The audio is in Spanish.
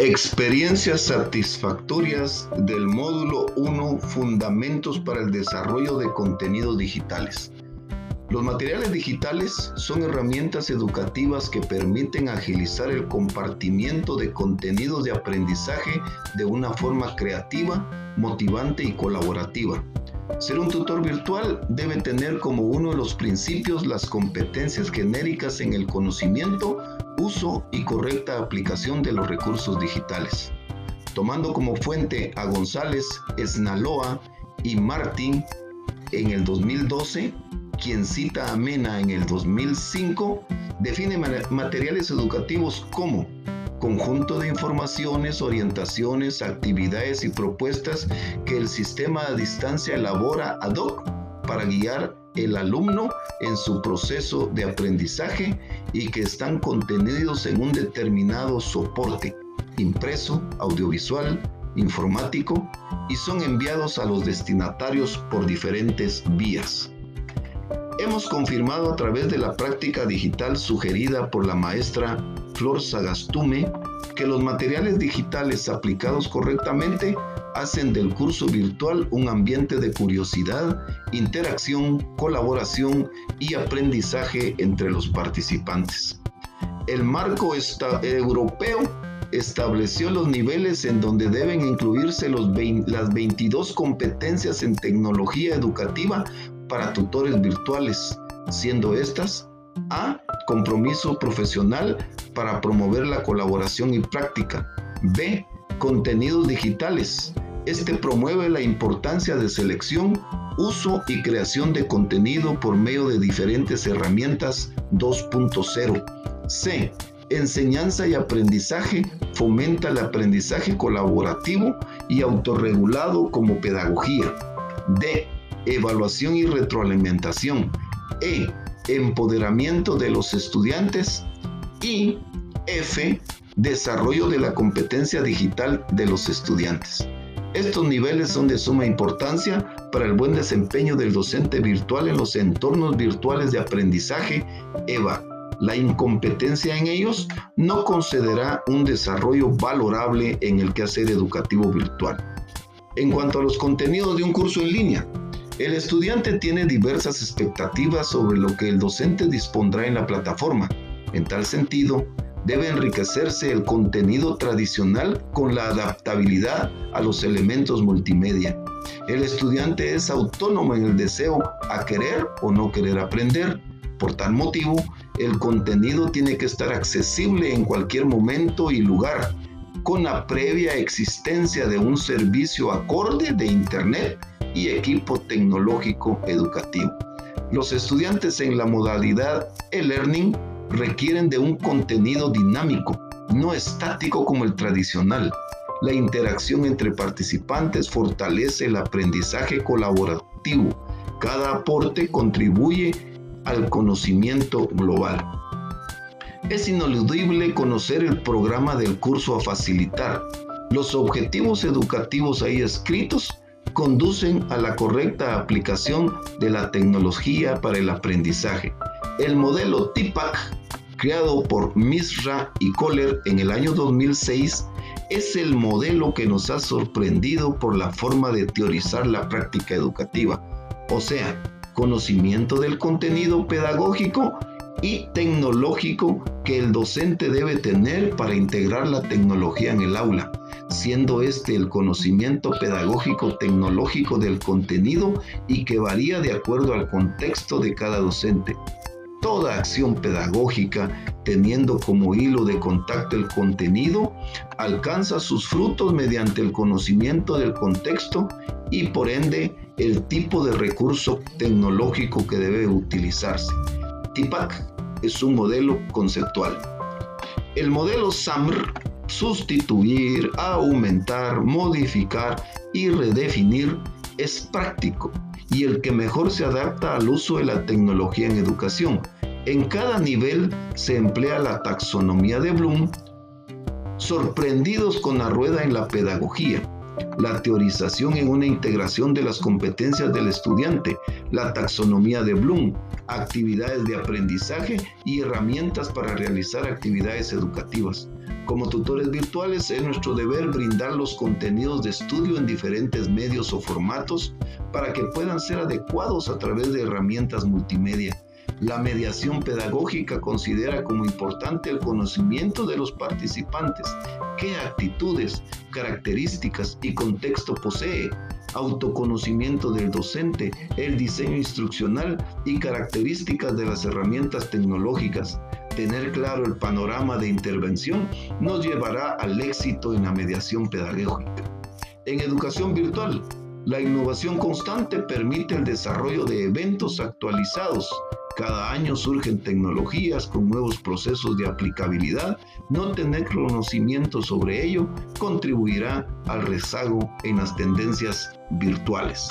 Experiencias satisfactorias del módulo 1 Fundamentos para el desarrollo de contenidos digitales. Los materiales digitales son herramientas educativas que permiten agilizar el compartimiento de contenidos de aprendizaje de una forma creativa, motivante y colaborativa. Ser un tutor virtual debe tener como uno de los principios las competencias genéricas en el conocimiento uso y correcta aplicación de los recursos digitales. Tomando como fuente a González, Esnaloa y Martín en el 2012, quien cita a Mena en el 2005, define materiales educativos como conjunto de informaciones, orientaciones, actividades y propuestas que el sistema a distancia elabora ad hoc para guiar el alumno en su proceso de aprendizaje y que están contenidos en un determinado soporte, impreso, audiovisual, informático, y son enviados a los destinatarios por diferentes vías. Hemos confirmado a través de la práctica digital sugerida por la maestra Flor Sagastume que los materiales digitales aplicados correctamente hacen del curso virtual un ambiente de curiosidad, interacción, colaboración y aprendizaje entre los participantes. El marco europeo estableció los niveles en donde deben incluirse las 22 competencias en tecnología educativa para tutores virtuales, siendo estas A. Compromiso profesional para promover la colaboración y práctica. B. Contenidos digitales. Este promueve la importancia de selección, uso y creación de contenido por medio de diferentes herramientas 2.0. C. Enseñanza y aprendizaje fomenta el aprendizaje colaborativo y autorregulado como pedagogía. D. Evaluación y retroalimentación. E. Empoderamiento de los estudiantes. Y F. Desarrollo de la competencia digital de los estudiantes. Estos niveles son de suma importancia para el buen desempeño del docente virtual en los entornos virtuales de aprendizaje EVA. La incompetencia en ellos no concederá un desarrollo valorable en el quehacer educativo virtual. En cuanto a los contenidos de un curso en línea, el estudiante tiene diversas expectativas sobre lo que el docente dispondrá en la plataforma. En tal sentido, debe enriquecerse el contenido tradicional con la adaptabilidad a los elementos multimedia. El estudiante es autónomo en el deseo a querer o no querer aprender. Por tal motivo, el contenido tiene que estar accesible en cualquier momento y lugar, con la previa existencia de un servicio acorde de Internet y equipo tecnológico educativo. Los estudiantes en la modalidad e-learning requieren de un contenido dinámico, no estático como el tradicional. La interacción entre participantes fortalece el aprendizaje colaborativo. Cada aporte contribuye al conocimiento global. Es ineludible conocer el programa del curso a facilitar. Los objetivos educativos ahí escritos conducen a la correcta aplicación de la tecnología para el aprendizaje. El modelo TIPAC, creado por Misra y Kohler en el año 2006, es el modelo que nos ha sorprendido por la forma de teorizar la práctica educativa, o sea, conocimiento del contenido pedagógico y tecnológico que el docente debe tener para integrar la tecnología en el aula, siendo este el conocimiento pedagógico tecnológico del contenido y que varía de acuerdo al contexto de cada docente. Toda acción pedagógica, teniendo como hilo de contacto el contenido, alcanza sus frutos mediante el conocimiento del contexto y por ende el tipo de recurso tecnológico que debe utilizarse. TIPAC es un modelo conceptual. El modelo SAMR, sustituir, aumentar, modificar y redefinir, es práctico y el que mejor se adapta al uso de la tecnología en educación. En cada nivel se emplea la taxonomía de Bloom, sorprendidos con la rueda en la pedagogía, la teorización en una integración de las competencias del estudiante, la taxonomía de Bloom, actividades de aprendizaje y herramientas para realizar actividades educativas. Como tutores virtuales es nuestro deber brindar los contenidos de estudio en diferentes medios o formatos para que puedan ser adecuados a través de herramientas multimedia. La mediación pedagógica considera como importante el conocimiento de los participantes, qué actitudes, características y contexto posee, autoconocimiento del docente, el diseño instruccional y características de las herramientas tecnológicas. Tener claro el panorama de intervención nos llevará al éxito en la mediación pedagógica. En educación virtual, la innovación constante permite el desarrollo de eventos actualizados. Cada año surgen tecnologías con nuevos procesos de aplicabilidad. No tener conocimiento sobre ello contribuirá al rezago en las tendencias virtuales.